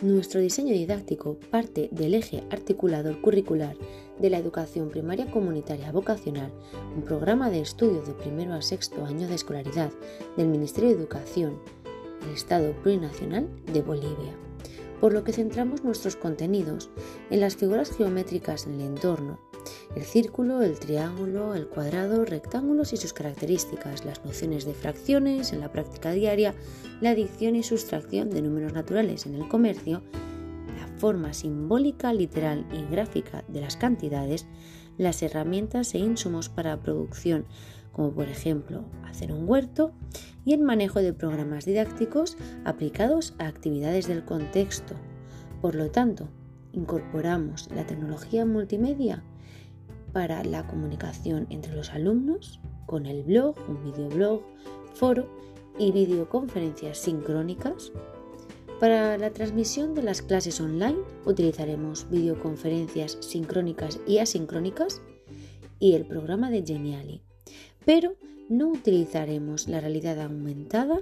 Nuestro diseño didáctico parte del eje articulador curricular de la educación primaria comunitaria vocacional, un programa de estudio de primero a sexto año de escolaridad del Ministerio de Educación, del Estado Plurinacional de Bolivia, por lo que centramos nuestros contenidos en las figuras geométricas en el entorno, el círculo, el triángulo, el cuadrado, rectángulos y sus características, las nociones de fracciones en la práctica diaria, la adicción y sustracción de números naturales en el comercio, la forma simbólica, literal y gráfica de las cantidades, las herramientas e insumos para producción, como por ejemplo hacer un huerto, y el manejo de programas didácticos aplicados a actividades del contexto. Por lo tanto, incorporamos la tecnología multimedia para la comunicación entre los alumnos con el blog, un videoblog, foro y videoconferencias sincrónicas. Para la transmisión de las clases online utilizaremos videoconferencias sincrónicas y asincrónicas y el programa de Geniali, pero no utilizaremos la realidad aumentada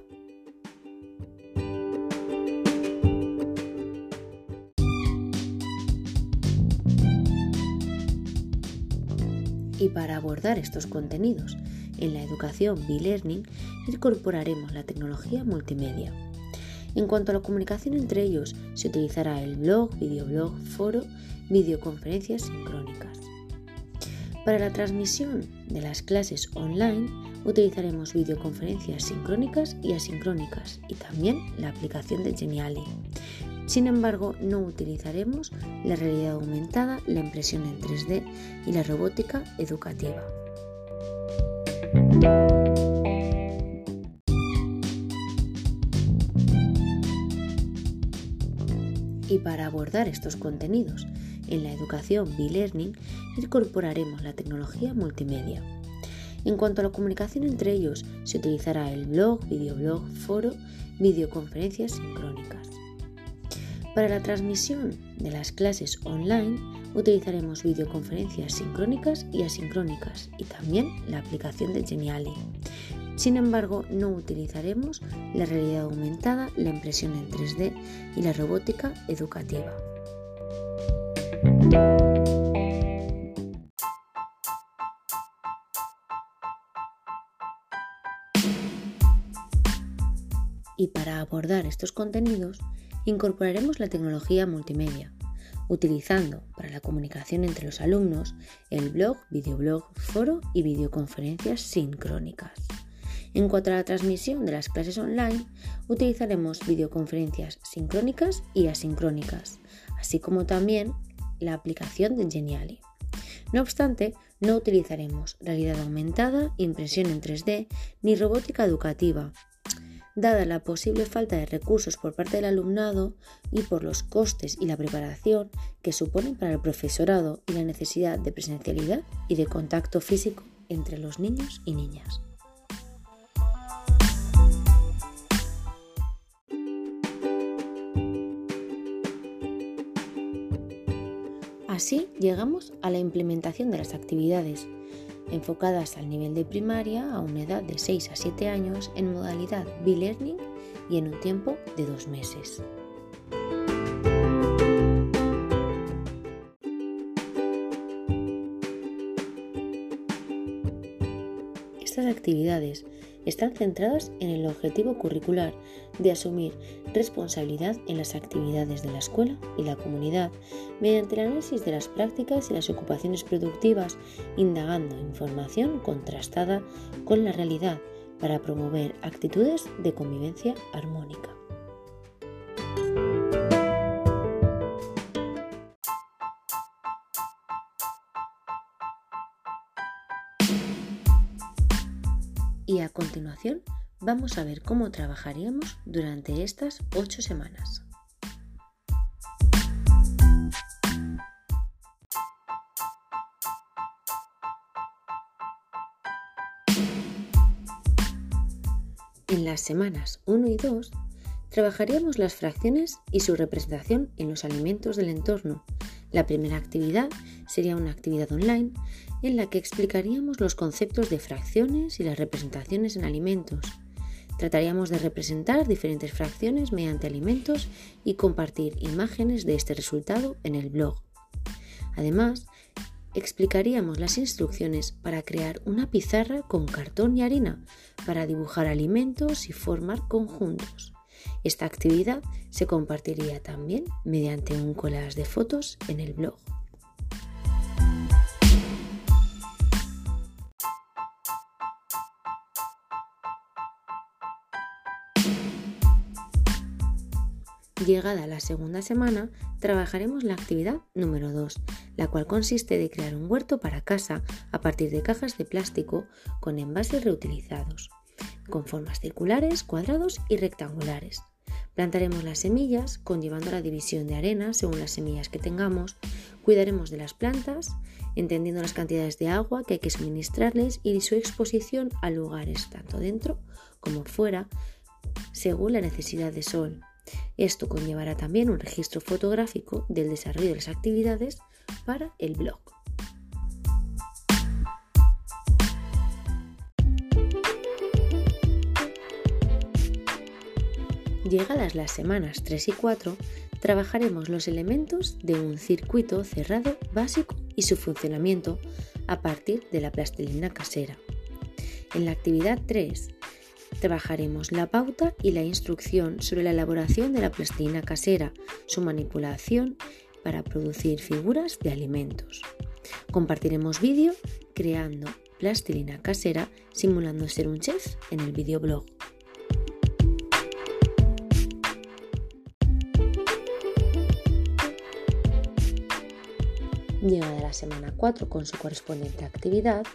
Y para abordar estos contenidos en la educación B-Learning, incorporaremos la tecnología multimedia. En cuanto a la comunicación entre ellos, se utilizará el blog, videoblog, foro, videoconferencias sincrónicas. Para la transmisión de las clases online, utilizaremos videoconferencias sincrónicas y asincrónicas y también la aplicación de Geniali. Sin embargo, no utilizaremos la realidad aumentada, la impresión en 3D y la robótica educativa. Y para abordar estos contenidos en la educación B-Learning, incorporaremos la tecnología multimedia. En cuanto a la comunicación entre ellos, se utilizará el blog, videoblog, foro, videoconferencias sincrónicas. Para la transmisión de las clases online utilizaremos videoconferencias sincrónicas y asincrónicas y también la aplicación de Geniali. Sin embargo, no utilizaremos la realidad aumentada, la impresión en 3D y la robótica educativa. Y para abordar estos contenidos, incorporaremos la tecnología multimedia, utilizando para la comunicación entre los alumnos el blog, videoblog, foro y videoconferencias sincrónicas. En cuanto a la transmisión de las clases online, utilizaremos videoconferencias sincrónicas y asincrónicas, así como también la aplicación de Geniali. No obstante, no utilizaremos realidad aumentada, impresión en 3D ni robótica educativa, dada la posible falta de recursos por parte del alumnado y por los costes y la preparación que suponen para el profesorado y la necesidad de presencialidad y de contacto físico entre los niños y niñas. Así llegamos a la implementación de las actividades enfocadas al nivel de primaria a una edad de 6 a 7 años en modalidad B-Learning y en un tiempo de dos meses. Estas actividades están centradas en el objetivo curricular de asumir responsabilidad en las actividades de la escuela y la comunidad mediante el análisis de las prácticas y las ocupaciones productivas, indagando información contrastada con la realidad para promover actitudes de convivencia armónica. Continuación vamos a ver cómo trabajaríamos durante estas ocho semanas. En las semanas 1 y 2 trabajaríamos las fracciones y su representación en los alimentos del entorno. La primera actividad sería una actividad online en la que explicaríamos los conceptos de fracciones y las representaciones en alimentos. Trataríamos de representar diferentes fracciones mediante alimentos y compartir imágenes de este resultado en el blog. Además, explicaríamos las instrucciones para crear una pizarra con cartón y harina para dibujar alimentos y formar conjuntos. Esta actividad se compartiría también mediante un collage de fotos en el blog. Llegada la segunda semana, trabajaremos la actividad número 2, la cual consiste de crear un huerto para casa a partir de cajas de plástico con envases reutilizados, con formas circulares, cuadrados y rectangulares. Plantaremos las semillas, conllevando la división de arena según las semillas que tengamos, cuidaremos de las plantas, entendiendo las cantidades de agua que hay que suministrarles y su exposición a lugares tanto dentro como fuera, según la necesidad de sol. Esto conllevará también un registro fotográfico del desarrollo de las actividades para el blog. Llegadas las semanas 3 y 4, trabajaremos los elementos de un circuito cerrado básico y su funcionamiento a partir de la plastilina casera. En la actividad 3 Trabajaremos la pauta y la instrucción sobre la elaboración de la plastilina casera, su manipulación para producir figuras de alimentos. Compartiremos vídeo creando plastilina casera simulando ser un chef en el videoblog. Llegada la semana 4 con su correspondiente actividad,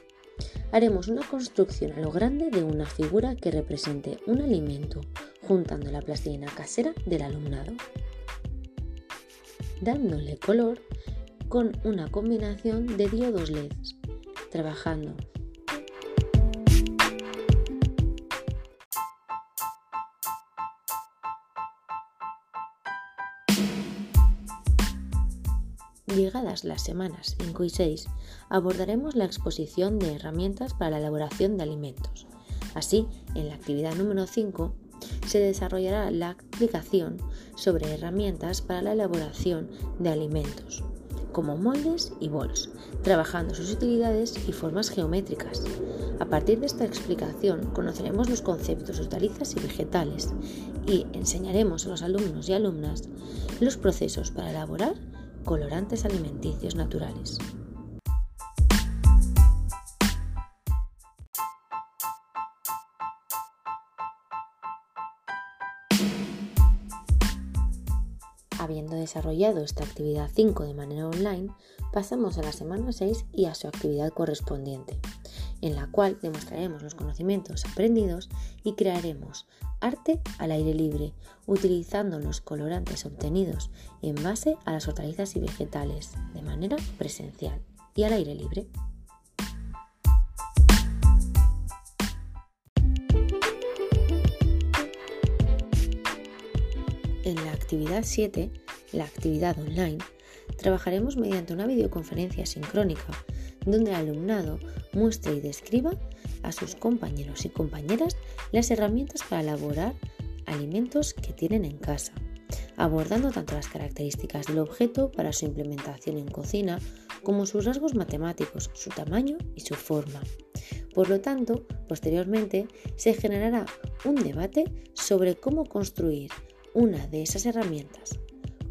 haremos una construcción a lo grande de una figura que represente un alimento, juntando la plastilina casera del alumnado, dándole color con una combinación de diodos LEDs, trabajando Llegadas las semanas 5 y 6, abordaremos la exposición de herramientas para la elaboración de alimentos. Así, en la actividad número 5, se desarrollará la aplicación sobre herramientas para la elaboración de alimentos, como moldes y bols, trabajando sus utilidades y formas geométricas. A partir de esta explicación conoceremos los conceptos de hortalizas y vegetales y enseñaremos a los alumnos y alumnas los procesos para elaborar colorantes alimenticios naturales. Habiendo desarrollado esta actividad 5 de manera online, pasamos a la semana 6 y a su actividad correspondiente, en la cual demostraremos los conocimientos aprendidos y crearemos arte al aire libre, utilizando los colorantes obtenidos en base a las hortalizas y vegetales de manera presencial y al aire libre. En la actividad 7, la actividad online, trabajaremos mediante una videoconferencia sincrónica donde el alumnado muestre y describa a sus compañeros y compañeras las herramientas para elaborar alimentos que tienen en casa, abordando tanto las características del objeto para su implementación en cocina como sus rasgos matemáticos, su tamaño y su forma. Por lo tanto, posteriormente se generará un debate sobre cómo construir una de esas herramientas,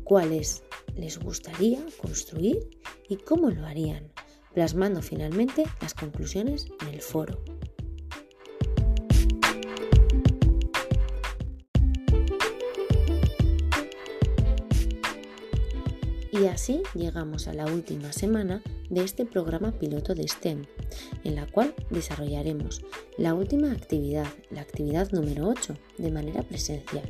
cuáles les gustaría construir y cómo lo harían, plasmando finalmente las conclusiones en el foro. Y así llegamos a la última semana de este programa piloto de STEM, en la cual desarrollaremos la última actividad, la actividad número 8, de manera presencial,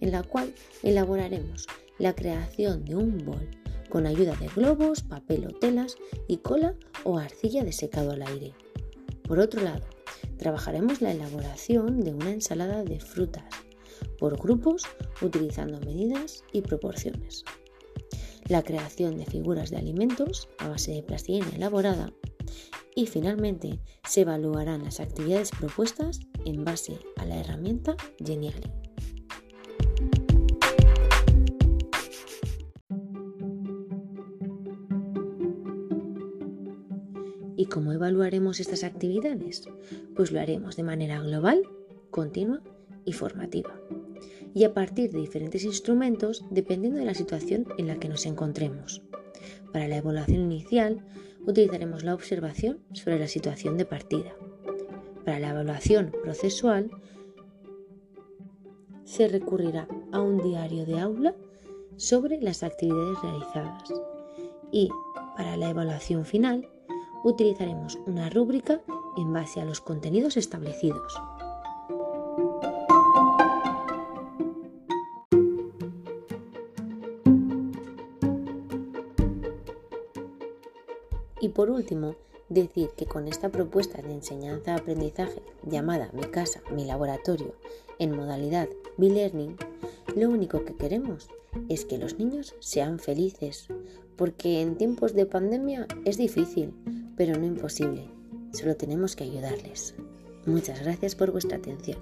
en la cual elaboraremos la creación de un bol con ayuda de globos, papel o telas y cola o arcilla de secado al aire. Por otro lado, trabajaremos la elaboración de una ensalada de frutas por grupos utilizando medidas y proporciones la creación de figuras de alimentos a base de plastilina elaborada y finalmente se evaluarán las actividades propuestas en base a la herramienta Geniali. Cómo evaluaremos estas actividades? Pues lo haremos de manera global, continua y formativa. Y a partir de diferentes instrumentos dependiendo de la situación en la que nos encontremos. Para la evaluación inicial utilizaremos la observación sobre la situación de partida. Para la evaluación procesual se recurrirá a un diario de aula sobre las actividades realizadas. Y para la evaluación final utilizaremos una rúbrica en base a los contenidos establecidos. Y por último, decir que con esta propuesta de enseñanza-aprendizaje llamada Mi casa, mi laboratorio, en modalidad B-Learning, lo único que queremos es que los niños sean felices, porque en tiempos de pandemia es difícil, pero no imposible. Solo tenemos que ayudarles. Muchas gracias por vuestra atención.